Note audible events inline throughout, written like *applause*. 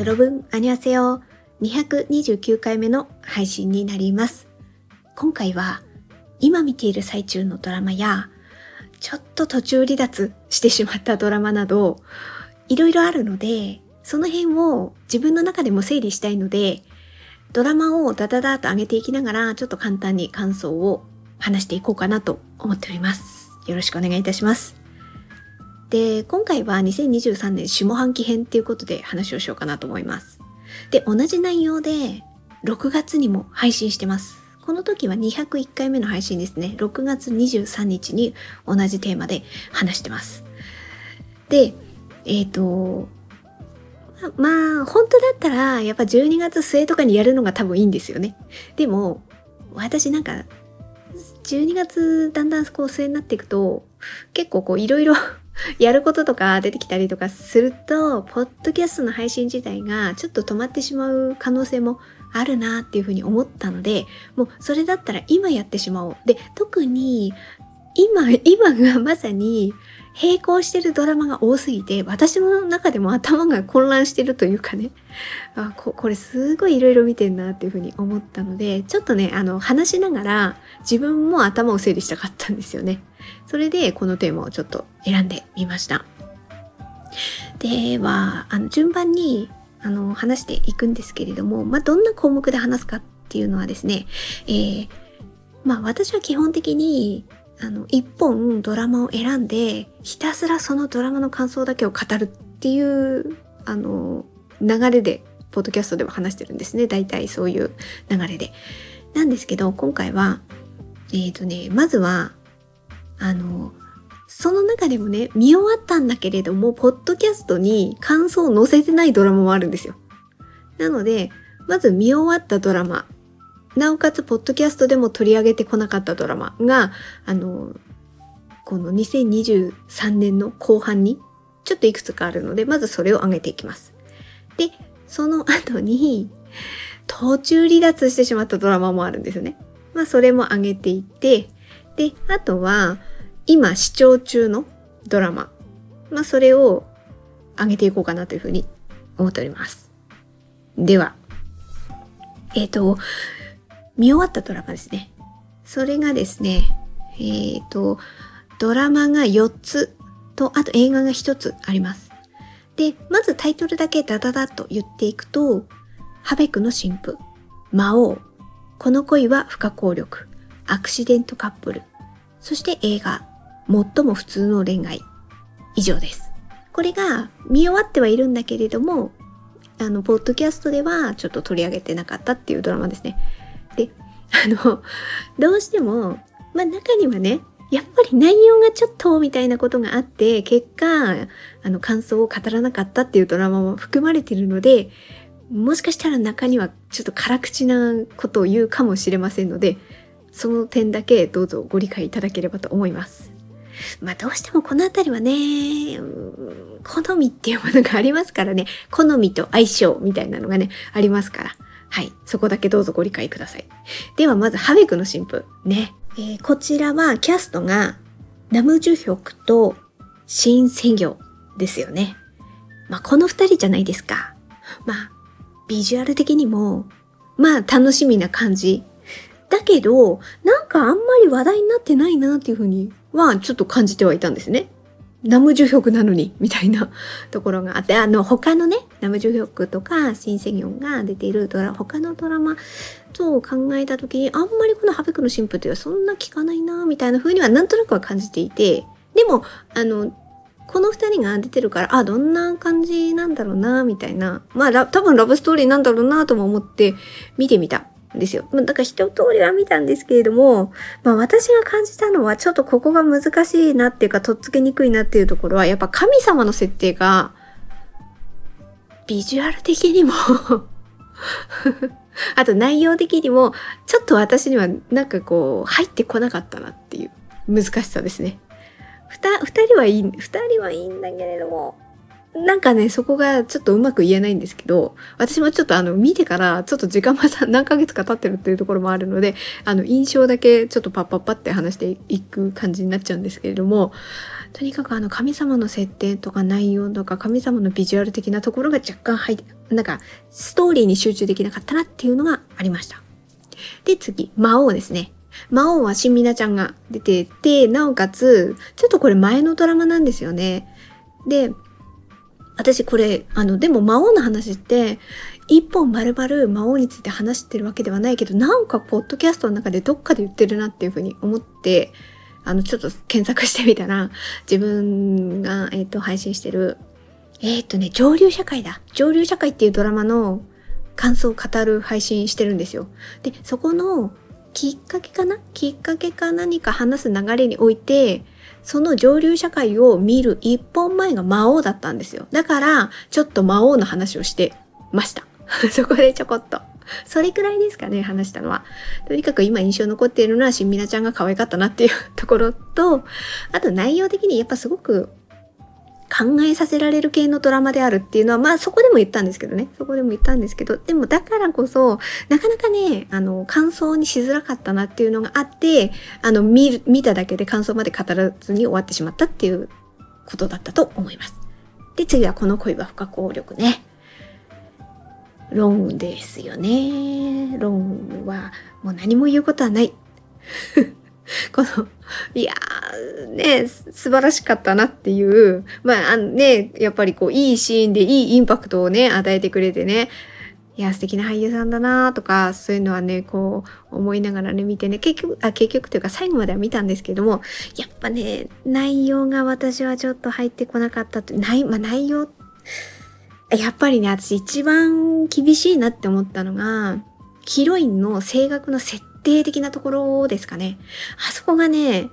よろぶん、あにわせよ。229回目の配信になります。今回は、今見ている最中のドラマや、ちょっと途中離脱してしまったドラマなど、いろいろあるので、その辺を自分の中でも整理したいので、ドラマをダダダと上げていきながら、ちょっと簡単に感想を話していこうかなと思っております。よろしくお願いいたします。で、今回は2023年下半期編っていうことで話をしようかなと思います。で、同じ内容で6月にも配信してます。この時は201回目の配信ですね。6月23日に同じテーマで話してます。で、えっ、と、まあ、本当だったら、やっぱ12月末とかにやるのが多分いいんですよね。でも、私なんか、12月だんだんこう末になっていくと、結構こういろいろやることとか出てきたりとかすると、ポッドキャストの配信自体がちょっと止まってしまう可能性もあるなっていうふうに思ったので、もうそれだったら今やってしまおう。で、特に今、今がまさに並行してるドラマが多すぎて、私の中でも頭が混乱してるというかね、あここれすごいいろいろ見てんなっていうふうに思ったので、ちょっとね、あの、話しながら自分も頭を整理したかったんですよね。それでこのテーマをちょっと選んでみました。では、あの、順番に、あの、話していくんですけれども、まあ、どんな項目で話すかっていうのはですね、えー、まあ、私は基本的に、あの、一本ドラマを選んで、ひたすらそのドラマの感想だけを語るっていう、あの、流れで、ポッドキャストでは話してるんですね。大体そういう流れで。なんですけど、今回は、えっ、ー、とね、まずは、あの、その中でもね、見終わったんだけれども、ポッドキャストに感想を載せてないドラマもあるんですよ。なので、まず見終わったドラマ、なおかつ、ポッドキャストでも取り上げてこなかったドラマが、あの、この2023年の後半に、ちょっといくつかあるので、まずそれを上げていきます。で、その後に、途中離脱してしまったドラマもあるんですよね。まあ、それも上げていて、で、あとは、今視聴中のドラマ。まあ、それを上げていこうかなというふうに思っております。では、えっ、ー、と、見終わったドラマですね。それがですね、えっ、ー、と、ドラマが4つと、あと映画が1つあります。で、まずタイトルだけダダダッと言っていくと、ハベクの神父、魔王、この恋は不可抗力、アクシデントカップル、そして映画、最も普通の恋愛、以上です。これが見終わってはいるんだけれども、あの、ポッドキャストではちょっと取り上げてなかったっていうドラマですね。あの、どうしても、まあ中にはね、やっぱり内容がちょっとみたいなことがあって、結果、あの感想を語らなかったっていうドラマも含まれているので、もしかしたら中にはちょっと辛口なことを言うかもしれませんので、その点だけどうぞご理解いただければと思います。まあどうしてもこのあたりはね、好みっていうものがありますからね、好みと相性みたいなのがね、ありますから。はい。そこだけどうぞご理解ください。ではまず、ハベクの神父。ね。えー、こちらはキャストがナムジュヒョクとシン・セギョですよね。まあこの二人じゃないですか。まあ、ビジュアル的にも、まあ楽しみな感じ。だけど、なんかあんまり話題になってないなっていうふうにはちょっと感じてはいたんですね。ナムジュヒョクなのに、みたいなところがあって、あの、他のね、ナムジュヒョクとか、シンセギョンが出ているドラ、他のドラマと考えたときに、あんまりこのハベクの神父っていうのはそんな聞かないな、みたいな風にはなんとなくは感じていて、でも、あの、この二人が出てるから、あ、どんな感じなんだろうな、みたいな。まあ、多分ラブストーリーなんだろうな、とも思って見てみた。ですよ。だから一通りは見たんですけれども、まあ私が感じたのはちょっとここが難しいなっていうか、とっつけにくいなっていうところは、やっぱ神様の設定が、ビジュアル的にも *laughs* あと内容的にも、ちょっと私にはなんかこう、入ってこなかったなっていう難しさですね。ふた、二人はいい、二人はいいんだけれども、なんかね、そこがちょっとうまく言えないんですけど、私もちょっとあの、見てからちょっと時間また *laughs* 何ヶ月か経ってるっていうところもあるので、あの、印象だけちょっとパッパッパって話していく感じになっちゃうんですけれども、とにかくあの、神様の設定とか内容とか、神様のビジュアル的なところが若干入ってなんか、ストーリーに集中できなかったなっていうのがありました。で、次、魔王ですね。魔王は新みなちゃんが出てて、なおかつ、ちょっとこれ前のドラマなんですよね。で、私これ、あの、でも魔王の話って、一本丸々魔王について話してるわけではないけど、なんかポッドキャストの中でどっかで言ってるなっていうふうに思って、あの、ちょっと検索してみたら、自分が、えっ、ー、と、配信してる、えっ、ー、とね、上流社会だ。上流社会っていうドラマの感想を語る配信してるんですよ。で、そこのきっかけかな？きっかけか何か話す流れにおいて、その上流社会を見る一本前が魔王だったんですよ。だから、ちょっと魔王の話をしてました。*laughs* そこでちょこっと。それくらいですかね、話したのは。とにかく今印象残っているのは、しんみなちゃんが可愛かったなっていうところと、あと内容的にやっぱすごく考えさせられる系のドラマであるっていうのは、まあそこでも言ったんですけどね。そこでも言ったんですけど、でもだからこそ、なかなかね、あの、感想にしづらかったなっていうのがあって、あの、見る、見ただけで感想まで語らずに終わってしまったっていうことだったと思います。で、次はこの恋は不可抗力ね。ロンですよね。ロンはもう何も言うことはない。*laughs* この、いやー、ね、素晴らしかったなっていう、まあ、あね、やっぱりこう、いいシーンでいいインパクトをね、与えてくれてね、いや、素敵な俳優さんだなとか、そういうのはね、こう、思いながらね、見てね、結局、あ、結局というか最後までは見たんですけども、やっぱね、内容が私はちょっと入ってこなかったと、ない、まあ、内容、やっぱりね、私一番厳しいなって思ったのが、ヒロインの声楽の設定的なところですかね。あそこがね、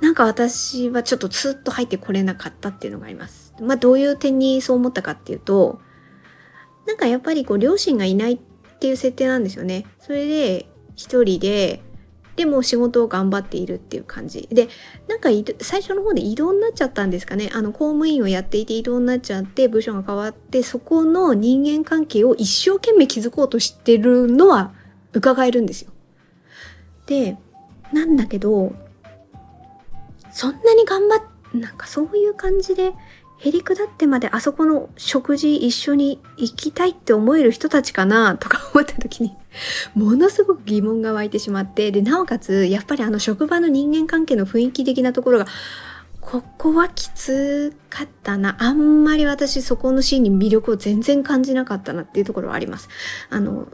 なんか私はちょっとスッと入ってこれなかったっていうのがあります。まあどういう点にそう思ったかっていうと、なんかやっぱりこう両親がいないっていう設定なんですよね。それで一人で、でも仕事を頑張っているっていう感じ。で、なんか最初の方で異動になっちゃったんですかね。あの公務員をやっていて異動になっちゃって部署が変わって、そこの人間関係を一生懸命築こうとしてるのは伺えるんですよ。で、なんだけど、そんなに頑張っ、なんかそういう感じで、へりくだってまであそこの食事一緒に行きたいって思える人たちかなとか思った時に、ものすごく疑問が湧いてしまって、で、なおかつ、やっぱりあの職場の人間関係の雰囲気的なところが、ここはきつかったな。あんまり私そこのシーンに魅力を全然感じなかったなっていうところはあります。あの、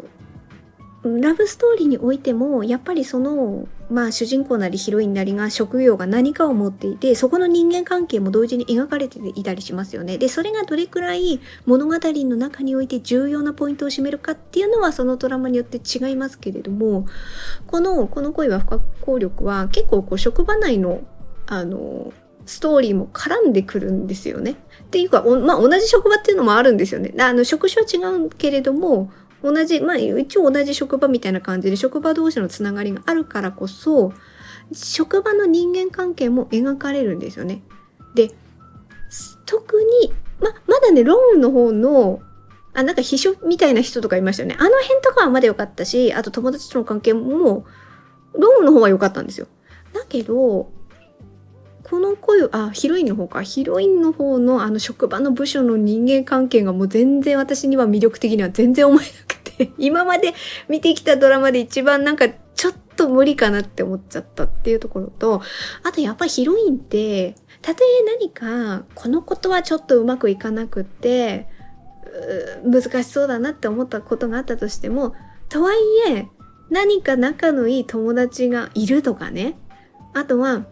ラブストーリーにおいても、やっぱりその、まあ主人公なりヒロインなりが職業が何かを持っていて、そこの人間関係も同時に描かれていたりしますよね。で、それがどれくらい物語の中において重要なポイントを占めるかっていうのはそのドラマによって違いますけれども、この、この恋は不可抗力は結構こう職場内の、あの、ストーリーも絡んでくるんですよね。っていうか、まあ、同じ職場っていうのもあるんですよね。あの、職種は違うけれども、同じ、まあ一応同じ職場みたいな感じで職場同士のつながりがあるからこそ、職場の人間関係も描かれるんですよね。で、特に、ま、まだね、ローンの方の、あ、なんか秘書みたいな人とかいましたよね。あの辺とかはまだ良かったし、あと友達との関係も、ローンの方は良かったんですよ。だけど、この声あ、ヒロインの方か。ヒロインの方のあの職場の部署の人間関係がもう全然私には魅力的には全然思えなく、*laughs* 今まで見てきたドラマで一番なんかちょっと無理かなって思っちゃったっていうところと、あとやっぱヒロインって、たとえ何かこのことはちょっとうまくいかなくって、難しそうだなって思ったことがあったとしても、とはいえ何か仲のいい友達がいるとかね、あとは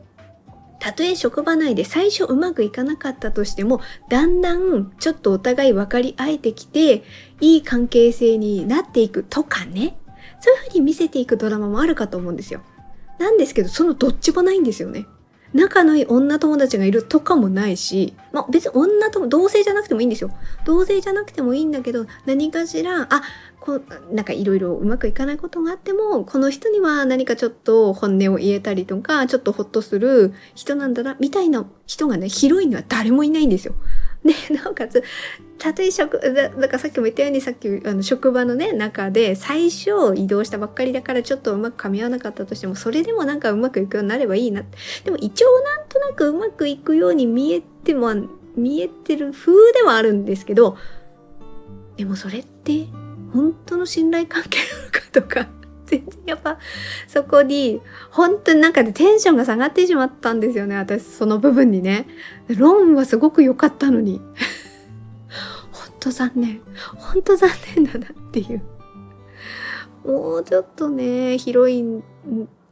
たとえ職場内で最初うまくいかなかったとしても、だんだんちょっとお互い分かり合えてきて、いい関係性になっていくとかね。そういうふうに見せていくドラマもあるかと思うんですよ。なんですけど、そのどっちもないんですよね。仲のいい女友達がいるとかもないし、まあ別に女友同性じゃなくてもいいんですよ。同性じゃなくてもいいんだけど、何かしら、あ、こなんかいろいろうまくいかないことがあっても、この人には何かちょっと本音を言えたりとか、ちょっとほっとする人なんだな、みたいな人がね、広いのは誰もいないんですよ。で、なおかつ、たとえ職、だだからさっきも言ったようにさっきあの職場のね、中で最初移動したばっかりだからちょっとうまく噛み合わなかったとしても、それでもなんかうまくいくようになればいいな。でも一応なんとなくうまくいくように見えても、見えてる風ではあるんですけど、でもそれって本当の信頼関係なのかとか全然やっぱそこに本当になんかでテンションが下がってしまったんですよね私その部分にね。ローンはすごく良かったのに。本当残念。本当残念だなっていう。もうちょっとねヒロイン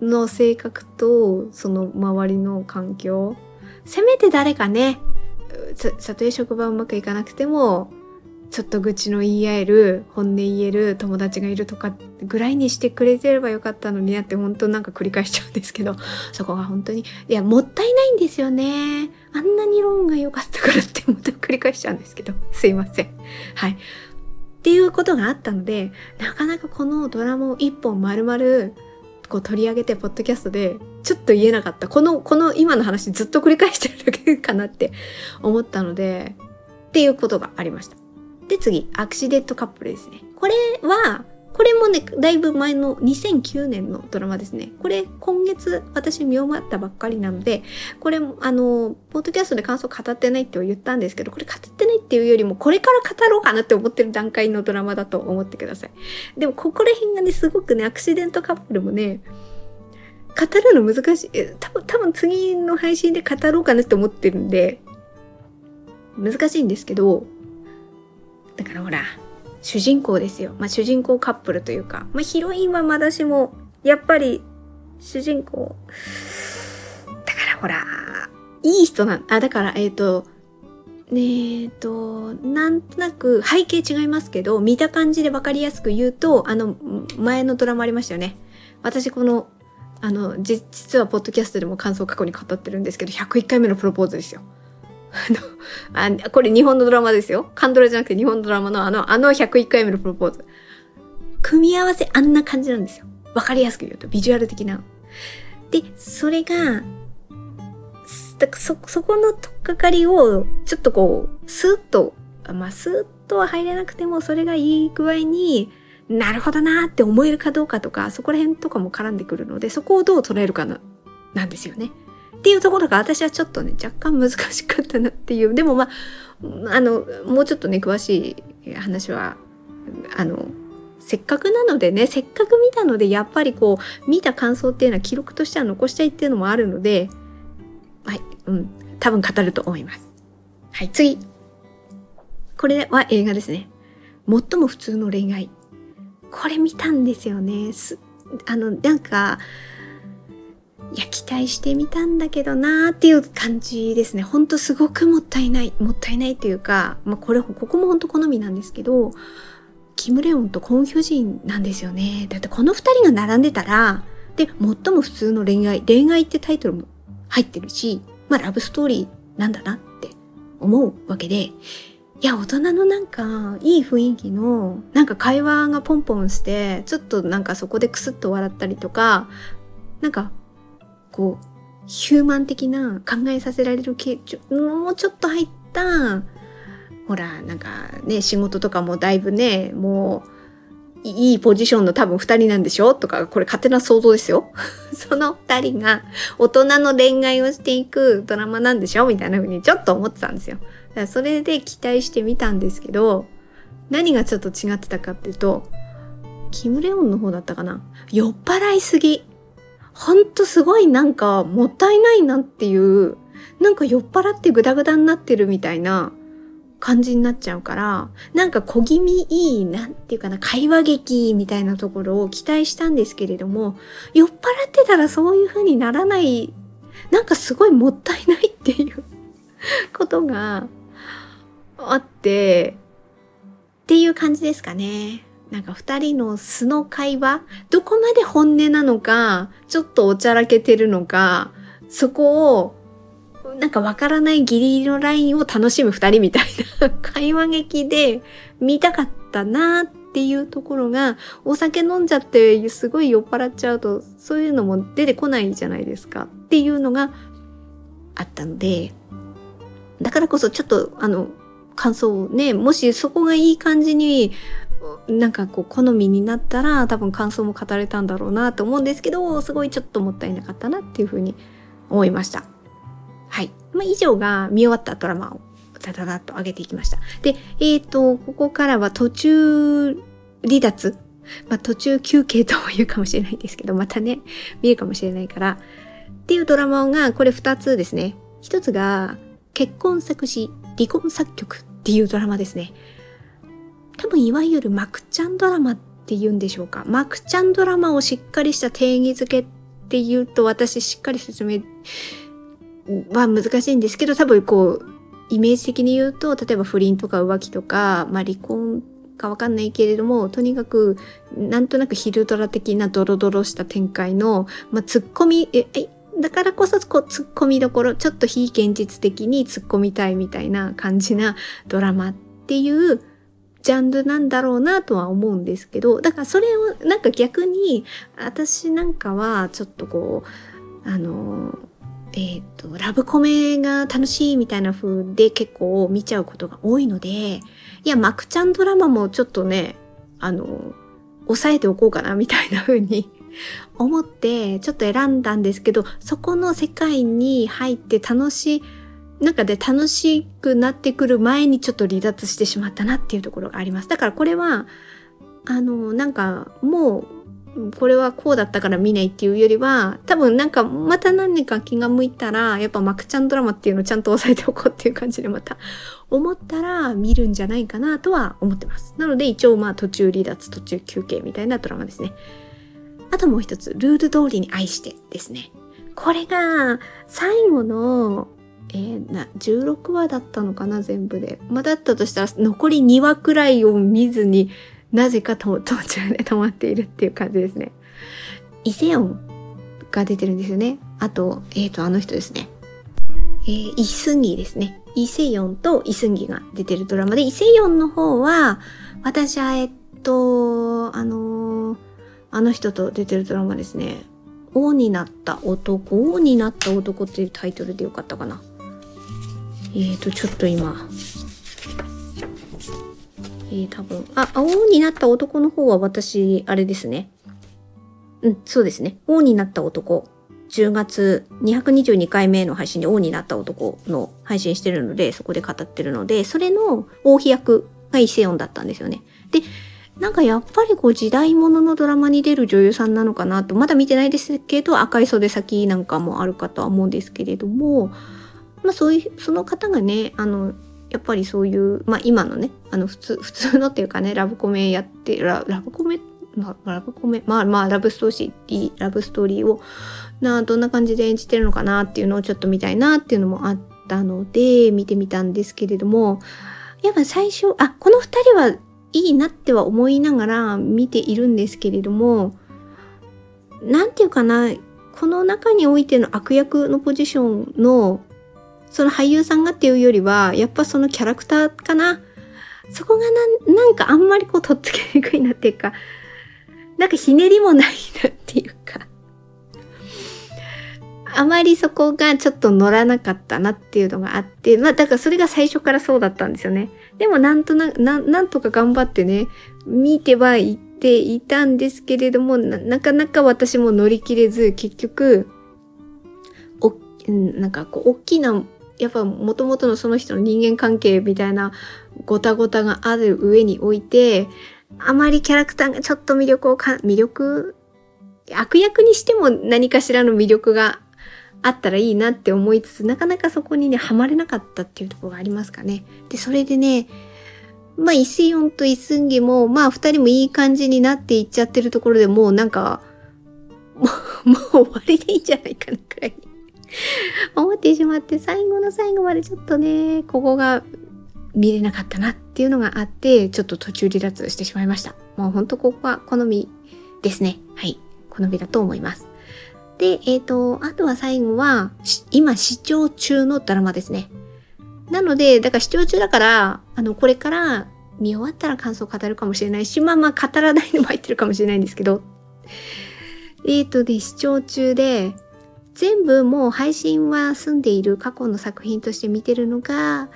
の性格とその周りの環境。せめて誰かねたとえ職場うまくいかなくてもちょっと愚痴の言い合える本音言える友達がいるとかぐらいにしてくれてればよかったのになって本当なんか繰り返しちゃうんですけど *laughs* そこが本当にいやもったいないんですよね。あんなにローンが良かったからってまた繰り返しちゃうんですけど。*laughs* すいません。はい。っていうことがあったのでなかなかこのドラマを一本丸々こう取り上げてポッドキャストでちょっと言えなかった。このこの今の話ずっと繰り返してるだけかなって思ったのでっていうことがありました。で、次、アクシデントカップルですね。これは、これもね、だいぶ前の2009年のドラマですね。これ、今月私見終わったばっかりなので、これ、あの、ポッドキャストで感想語ってないって言ったんですけど、これ語ってないっていうよりも、これから語ろうかなって思ってる段階のドラマだと思ってください。でも、ここら辺がね、すごくね、アクシデントカップルもね、語るの難しい。多分、多分次の配信で語ろうかなって思ってるんで、難しいんですけど、だからほら、主人公ですよ。まあ主人公カップルというか、まあヒロインはまだしも、やっぱり主人公、だからほら、いい人なん、あ、だからえっ、ー、と、ねえっと、なんとなく背景違いますけど、見た感じでわかりやすく言うと、あの、前のドラマありましたよね。私この、あの、実はポッドキャストでも感想過去に語ってるんですけど、101回目のプロポーズですよ。あの、あ、これ日本のドラマですよ。カンドラじゃなくて日本のドラマのあの、あの101回目のプロポーズ。組み合わせあんな感じなんですよ。わかりやすく言うと、ビジュアル的な。で、それが、そ、そこのとっかかりを、ちょっとこう、スーッと、まあ、スーッとは入れなくても、それがいい具合になるほどなーって思えるかどうかとか、そこら辺とかも絡んでくるので、そこをどう捉えるかな、なんですよね。っていうところが私はちょっとね、若干難しかったなっていう。でもまあ、あの、もうちょっとね、詳しい話は、あの、せっかくなのでね、せっかく見たので、やっぱりこう、見た感想っていうのは記録としては残したいっていうのもあるので、はい、うん、多分語ると思います。はい、次。これは映画ですね。最も普通の恋愛。これ見たんですよね。す、あの、なんか、いや、期待してみたんだけどなーっていう感じですね。ほんとすごくもったいない。もったいないっていうか、まあ、これ、ここもほんと好みなんですけど、キム・レオンとコン・ヒョジンなんですよね。だってこの二人が並んでたら、で、最も普通の恋愛、恋愛ってタイトルも入ってるし、まあラブストーリーなんだなって思うわけで、いや、大人のなんか、いい雰囲気の、なんか会話がポンポンして、ちょっとなんかそこでクスッと笑ったりとか、なんかこう、ヒューマン的な考えさせられる系、ちょもうちょっと入った、ほら、なんかね、仕事とかもだいぶね、もう、いいポジションの多分二人なんでしょ？とか、これ勝手な想像ですよ。*laughs* その二人が大人の恋愛をしていくドラマなんでしょ？みたいな風にちょっと思ってたんですよ。だからそれで期待してみたんですけど、何がちょっと違ってたかっていうと、キム・レオンの方だったかな酔っ払いすぎ。ほんとすごいなんかもったいないなっていう、なんか酔っ払ってグダグダになってるみたいな感じになっちゃうから、なんか小気味いい、なんていうかな、会話劇みたいなところを期待したんですけれども、酔っ払ってたらそういう風にならない、なんかすごいもったいないっていう *laughs* ことがあって、っていう感じですかね。なんか二人の素の会話、どこまで本音なのか、ちょっとおちゃらけてるのか、そこを、なんかわからないギリギリのラインを楽しむ二人みたいな会話劇で見たかったなっていうところが、お酒飲んじゃってすごい酔っ払っちゃうと、そういうのも出てこないじゃないですかっていうのがあったので、だからこそちょっとあの、感想をね、もしそこがいい感じになんかこう好みになったら多分感想も語れたんだろうなと思うんですけどすごいちょっともったいなかったなっていうふうに思いました。はい。まあ、以上が見終わったドラマをダダダッと上げていきました。で、えっ、ー、と、ここからは途中離脱まあ、途中休憩とも言うかもしれないんですけど、またね、見るかもしれないから。っていうドラマが、これ二つですね。一つが、結婚作詞、離婚作曲っていうドラマですね。多分、いわゆるマクちゃんドラマって言うんでしょうか。マクちゃんドラマをしっかりした定義づけって言うと、私しっかり説明は難しいんですけど、多分こう、イメージ的に言うと、例えば不倫とか浮気とか、まあ離婚かわかんないけれども、とにかく、なんとなくヒルドラ的なドロドロした展開の、まあ、突っ込み、え、え、だからこそ、こう、突っ込みどころ、ちょっと非現実的に突っ込みたいみたいな感じなドラマっていうジャンルなんだろうなとは思うんですけど、だからそれを、なんか逆に、私なんかは、ちょっとこう、あの、えっ、ー、と、ラブコメが楽しいみたいな風で結構見ちゃうことが多いので、いや、マクちゃんドラマもちょっとね、あの、抑えておこうかなみたいな風に *laughs* 思ってちょっと選んだんですけど、そこの世界に入って楽しい、なんかで楽しくなってくる前にちょっと離脱してしまったなっていうところがあります。だからこれは、あの、なんかもうこれはこうだったから見ないっていうよりは、多分なんかまた何か気が向いたら、やっぱマクちゃんドラマっていうのをちゃんと押さえておこうっていう感じでまた思ったら見るんじゃないかなとは思ってます。なので一応まあ途中離脱、途中休憩みたいなドラマですね。あともう一つ、ルール通りに愛してですね。これが最後のえー、な、16話だったのかな、全部で。まあ、だったとしたら、残り2話くらいを見ずに、なぜか途中で止まっているっていう感じですね。イセヨンが出てるんですよね。あと、えっ、ー、と、あの人ですね。えー、イスギですね。イセヨンとイスギが出てるドラマで、イセヨンの方は、私は、えっと、あのー、あの人と出てるドラマですね。王になった男、王になった男っていうタイトルでよかったかな。えーと、ちょっと今、えー、多分、あ、王になった男の方は私、あれですね。うん、そうですね。王になった男。10月222回目の配信で王になった男の配信してるので、そこで語ってるので、それの王妃役が伊勢音だったんですよね。で、なんかやっぱりこう時代物のドラマに出る女優さんなのかなと、まだ見てないですけど、赤い袖先なんかもあるかとは思うんですけれども、まあそういう、その方がね、あの、やっぱりそういう、まあ今のね、あの普通、普通のっていうかね、ラブコメやってラ、ラブコメ、まあ、ラブコメ、まあまあラブストーリー、ラブストーリーを、な、どんな感じで演じてるのかなっていうのをちょっと見たいなっていうのもあったので、見てみたんですけれども、やっぱ最初、あ、この二人はいいなっては思いながら見ているんですけれども、なんていうかな、この中においての悪役のポジションのその俳優さんがっていうよりは、やっぱそのキャラクターかな。そこがななんかあんまりこうとっつけにくいなっていうか、なんかひねりもないなっていうか、あまりそこがちょっと乗らなかったなっていうのがあって、まあだからそれが最初からそうだったんですよね。でもなんとな、ななんとか頑張ってね、見てはいっていたんですけれどもな、なかなか私も乗り切れず、結局、お、なんかこう、大きなやっぱ元々のその人の人間関係みたいなごたごたがある上において、あまりキャラクターがちょっと魅力をか、魅力悪役にしても何かしらの魅力があったらいいなって思いつつ、なかなかそこにね、ハマれなかったっていうところがありますかね。で、それでね、まあ、イセヨンとイスンギも、まあ、二人もいい感じになっていっちゃってるところでもうなんか、もう、*laughs* もう終わりでいいんじゃないかなくらい *laughs* 思ってしまって最後の最後までちょっとね、ここが見れなかったなっていうのがあって、ちょっと途中離脱してしまいました。もうほんとここは好みですね。はい。好みだと思います。で、えっ、ー、と、あとは最後は、今視聴中のドラマですね。なので、だから視聴中だから、あの、これから見終わったら感想を語るかもしれないし、まあまあ語らないのも入ってるかもしれないんですけど、えっ、ー、とで、視聴中で、全部もう配信は済んでいる過去の作品として見てるのが、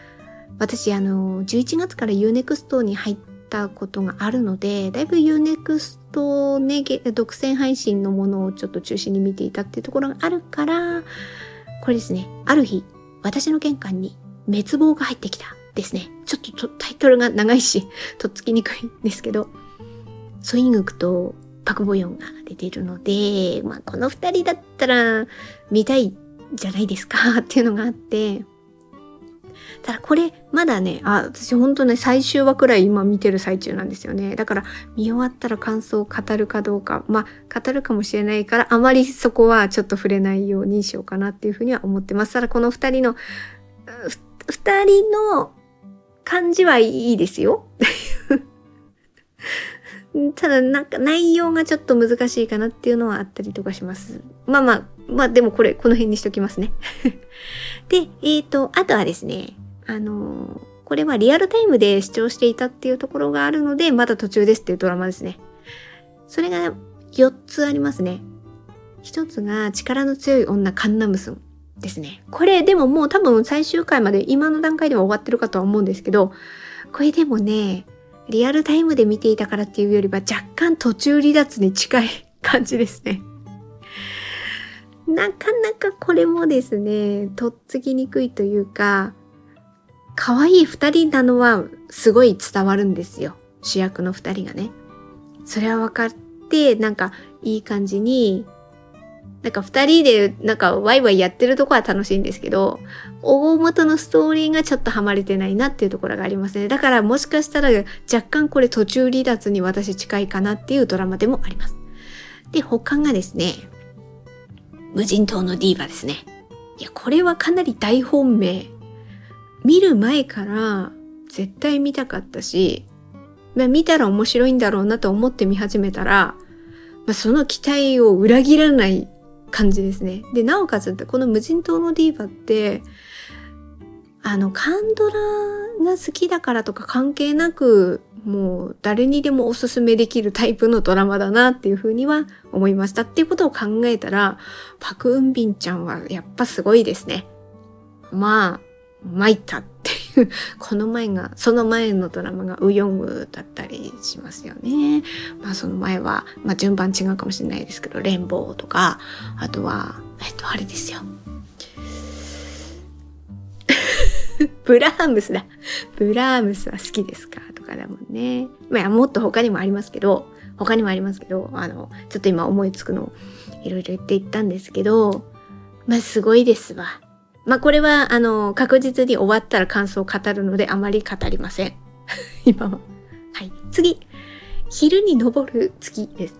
私あの、11月から Unext に入ったことがあるので、だいぶ Unext ね、独占配信のものをちょっと中心に見ていたっていうところがあるから、これですね、ある日、私の玄関に滅亡が入ってきたですね。ちょっとタイトルが長いし、とっつきにくいんですけど、ソイングクとパクボヨンが出てるので、まあこの二人だったら見たいじゃないですかっていうのがあって、ただこれ、まだね、あ、私ほんとね、最終話くらい今見てる最中なんですよね。だから、見終わったら感想を語るかどうか、まあ、語るかもしれないから、あまりそこはちょっと触れないようにしようかなっていうふうには思ってます。ただ、この二人の、二人の感じはいいですよ。ただ、なんか内容がちょっと難しいかなっていうのはあったりとかします。まあまあ、まあでもこれ、この辺にしときますね。*laughs* で、えっ、ー、と、あとはですね、あのこれはリアルタイムで視聴していたっていうところがあるので、まだ途中ですっていうドラマですね。それが4つありますね。1つが力の強い女カンナムスンですね。これでももう多分最終回まで今の段階では終わってるかとは思うんですけど、これでもね、リアルタイムで見ていたからっていうよりは若干途中離脱に近い *laughs* 感じですね。なかなかこれもですね、とっつきにくいというか、可愛い二人なのはすごい伝わるんですよ。主役の二人がね。それは分かって、なんかいい感じに、なんか二人でなんかワイワイやってるとこは楽しいんですけど、大元のストーリーがちょっとハマれてないなっていうところがありますね。だからもしかしたら若干これ途中離脱に私近いかなっていうドラマでもあります。で、他がですね、無人島のディーバですね。いや、これはかなり大本命見る前から絶対見たかったし、まあ、見たら面白いんだろうなと思って見始めたら、まあ、その期待を裏切らない感じですね。で、なおかつこの無人島のディーバって、あの、カンドラが好きだからとか関係なく、もう誰にでもおすすめできるタイプのドラマだなっていうふうには思いました。っていうことを考えたら、パク・ウンビンちゃんはやっぱすごいですね。まあ、参ったっていう、*laughs* この前が、その前のドラマがウ・ヨンウだったりしますよね。まあその前は、まあ順番違うかもしれないですけど、レンボーとか、あとは、えっと、あれですよ。*laughs* ブラームスだ。ブラームスは好きですか？とかだもんね。まあもっと他にもありますけど、他にもありますけど、あの、ちょっと今思いつくのをいろいろ言っていったんですけど、まあすごいですわ。まあこれは、あの、確実に終わったら感想を語るのであまり語りません。*laughs* 今は。はい。次。昼に昇る月です。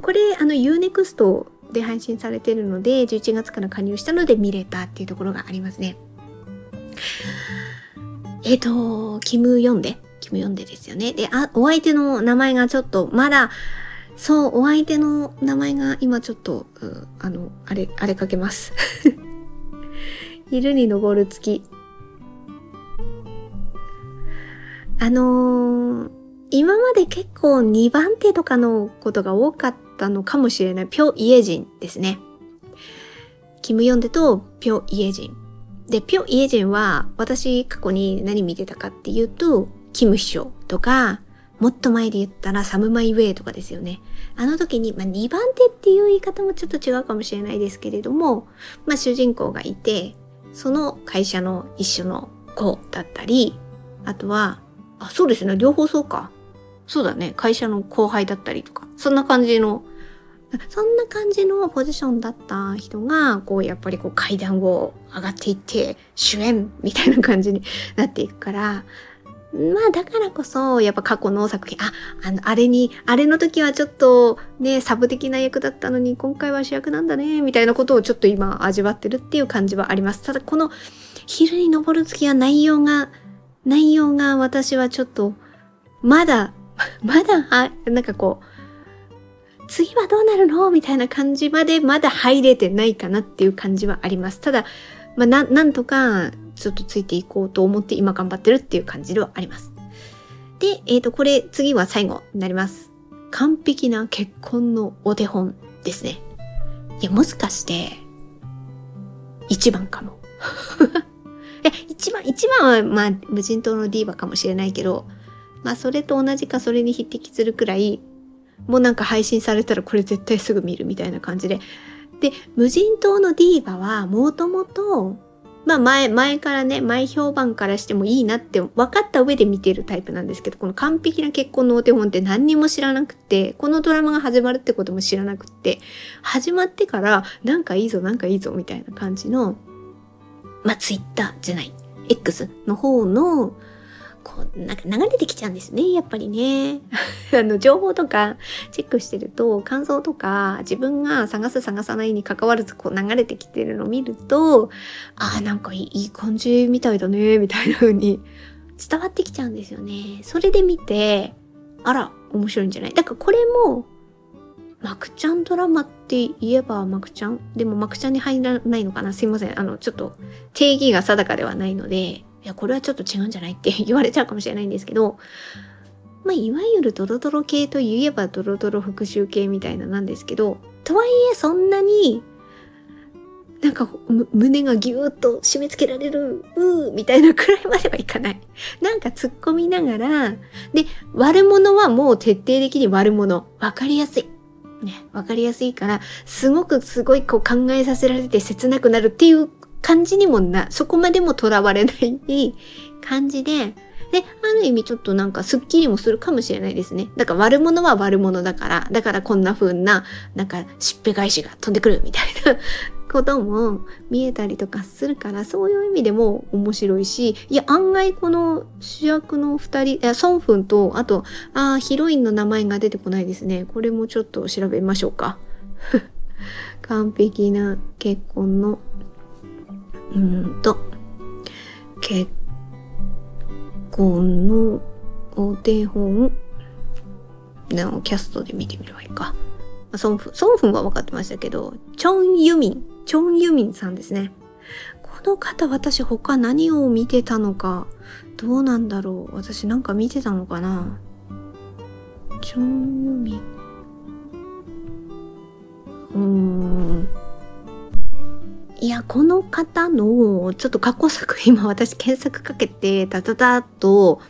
これ、あの、Unext で配信されてるので、11月から加入したので見れたっていうところがありますね。えっ、ー、と、キム読んで、キム読んでですよね。で、あ、お相手の名前がちょっと、まだ、そう、お相手の名前が今ちょっと、あの、あれ、あれかけます。*laughs* 昼に昇る月。あのー、今まで結構2番手とかのことが多かったのかもしれない。ピョ・イエジンですね。キム・ヨンデとピョ・イエジン。で、ピョ・イエジンは私過去に何見てたかっていうと、キム・ヒョとか、もっと前で言ったらサム・マイ・ウェイとかですよね。あの時に、まあ、2番手っていう言い方もちょっと違うかもしれないですけれども、まあ、主人公がいて、その会社の一緒の子だったり、あとは、あ、そうですね、両方そうか。そうだね、会社の後輩だったりとか、そんな感じの、そんな感じのポジションだった人が、こう、やっぱりこう階段を上がっていって、主演みたいな感じになっていくから、まあだからこそ、やっぱ過去の作品、あ、あの、あれに、あれの時はちょっとね、サブ的な役だったのに、今回は主役なんだね、みたいなことをちょっと今味わってるっていう感じはあります。ただこの、昼に昇る月は内容が、内容が私はちょっと、まだ、*laughs* まだ、は、なんかこう、次はどうなるの？みたいな感じまでまだ入れてないかなっていう感じはあります。ただ、まあ、な、なんとか、ちょっとついていこうと思って今頑張ってるっていう感じではあります。で、えっ、ー、と、これ次は最後になります。完璧な結婚のお手本ですね。いや、もしかして、一番かも。*laughs* いや、一番、一番は、まあ、無人島のディーバかもしれないけど、まあ、それと同じかそれに匹敵するくらい、もうなんか配信されたらこれ絶対すぐ見るみたいな感じで。で、無人島のディーバは、もともと、まあ前、前からね、前評判からしてもいいなって分かった上で見てるタイプなんですけど、この完璧な結婚のお手本って何にも知らなくて、このドラマが始まるってことも知らなくて、始まってからなんかいいぞなんかいいぞみたいな感じの、まあツイッターじゃない、X の方のこう、なんか流れてきちゃうんですね、やっぱりね。*laughs* あの、情報とかチェックしてると、感想とか、自分が探す探さないに関わらず、こう流れてきてるのを見ると、ああ、なんかいい感じみたいだね、みたいな風に伝わってきちゃうんですよね。それで見て、あら、面白いんじゃない？だからこれも、マクちゃんドラマって言えばマクちゃん？でもマクちゃんに入らないのかな？すいません。あの、ちょっと定義が定かではないので、いや、これはちょっと違うんじゃない？って *laughs* 言われちゃうかもしれないんですけど、まあ、いわゆるドロドロ系といえばドロドロ復讐系みたいななんですけど、とはいえそんなに、なんか、胸がぎゅーっと締め付けられる、うーみたいなくらいまではいかない。*laughs* なんか突っ込みながら、で、悪者はもう徹底的に悪者。わかりやすい。ね、わかりやすいから、すごくすごいこう考えさせられて切なくなるっていう感じにもな、そこまでも囚われない *laughs* 感じで、で、ある意味ちょっとなんかスッキリもするかもしれないですね。だから悪者は悪者だから、だからこんな風な、なんかしっぺ返しが飛んでくるみたいな *laughs* ことも見えたりとかするから、そういう意味でも面白いし、いや、案外この主役の二人、いや、ソンフンと、あと、あヒロインの名前が出てこないですね。これもちょっと調べましょうか。*laughs* 完璧な結婚のうんと、結婚のお手本のキャストで見てみればいいか。ソンフ、ソンフンは分かってましたけど、チョン・ユミン、チョン・ユミンさんですね。この方私他何を見てたのか、どうなんだろう。私なんか見てたのかな。チョン・ユミン。うーん。いや、この方の、ちょっと過去作、今私検索かけて、ダダダッと、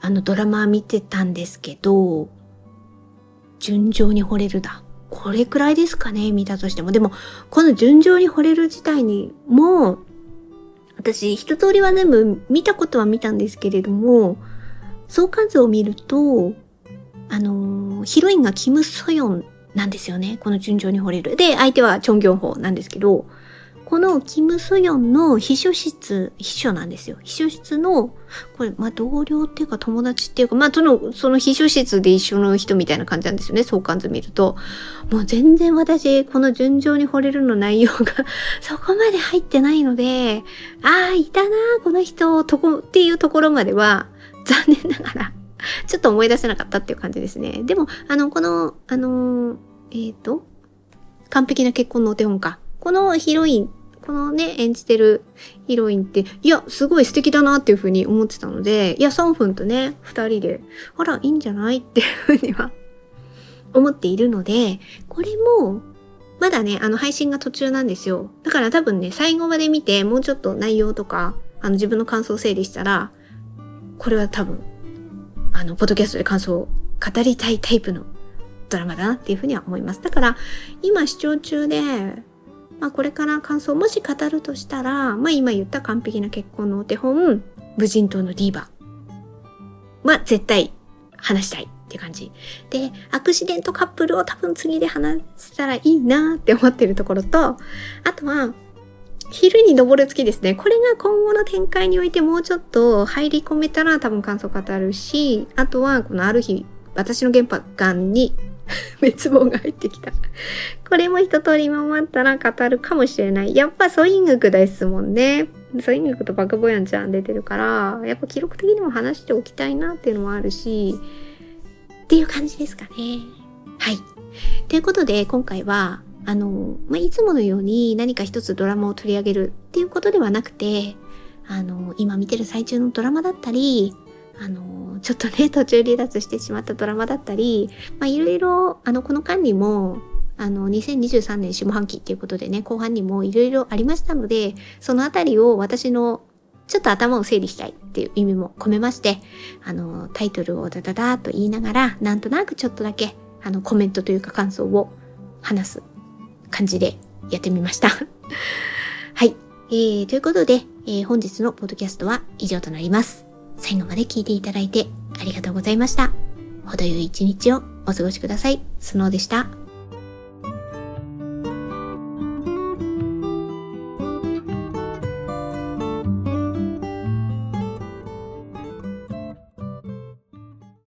あのドラマ見てたんですけど、順調に惚れるだ。これくらいですかね、見たとしても。でも、この順調に惚れる自体にも、私、一通りは全部見たことは見たんですけれども、相関図を見ると、あのヒロインがキム・ソヨンなんですよね。この順調に惚れる。で、相手はチョン・ギョンホなんですけど、このキム・ソヨンの秘書室、秘書なんですよ。秘書室の、これ、まあ、同僚っていうか友達っていうか、まあ、その、その秘書室で一緒の人みたいな感じなんですよね。相関図見ると。もう全然私、この順調に惚れるの内容が *laughs* そこまで入ってないので、ああ、いたなこの人、とこ、っていうところまでは、残念ながらちょっと思い出せなかったっていう感じですね。でも、あの、この、あのえっ、ー、と、完璧な結婚のお手本か。このヒロインこのね、演じてるヒロインって、いや、すごい素敵だなっていうふうに思ってたので、いや、ソンフンとね、二人で、あら、いいんじゃないっていうふうには思っているので、これも、まだね、あの、配信が途中なんですよ。だから多分ね、最後まで見て、もうちょっと内容とか、あの、自分の感想を整理したら、これは多分、あの、ポッドキャストで感想を語りたいタイプのドラマだなっていうふうには思います。だから、今視聴中で、まあ、これから感想をもし語るとしたら、まあ、今言った完璧な結婚のお手本、無人島のディーバまあ、絶対話したいって感じ。で、アクシデントカップルを多分次で話したらいいなって思ってるところと、あとは、昼に登る月ですね。これが今後の展開においてもうちょっと入り込めたら多分感想語るし、あとはこのある日、私の原版に *laughs* 滅亡が入ってきた。これも一通り回ったら語るかもしれない。やっぱソイングクですもんね。ソイングクとバカボヤンちゃん出てるから、やっぱ記録的にも話しておきたいなっていうのもあるし、っていう感じですかね。はい。ということで、今回は、あの、まあ、いつものように何か一つドラマを取り上げるっていうことではなくて、あの、今見てる最中のドラマだったり、あの、ちょっとね、途中離脱してしまったドラマだったり、まあ、いろいろ、あの、この間にも、あの、2023年下半期っていうことでね、後半にもいろいろありましたので、そのあたりを私のちょっと頭を整理したいっていう意味も込めまして、あの、タイトルをダダダーと言いながら、なんとなくちょっとだけ、あの、コメントというか感想を話す感じでやってみました。*laughs* はい。えー、ということで、えー、本日のポッドキャストは以上となります。最後まで聞いていただいてありがとうございました。程よい一日をお過ごしください。スノーでした。